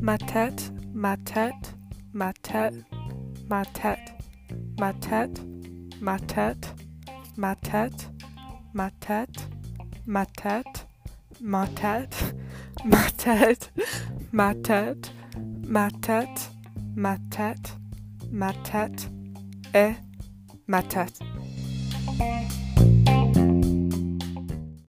ma tête, ma tête, ma tête, ma tête, ma tête, ma tête, ma tête, ma tête, ma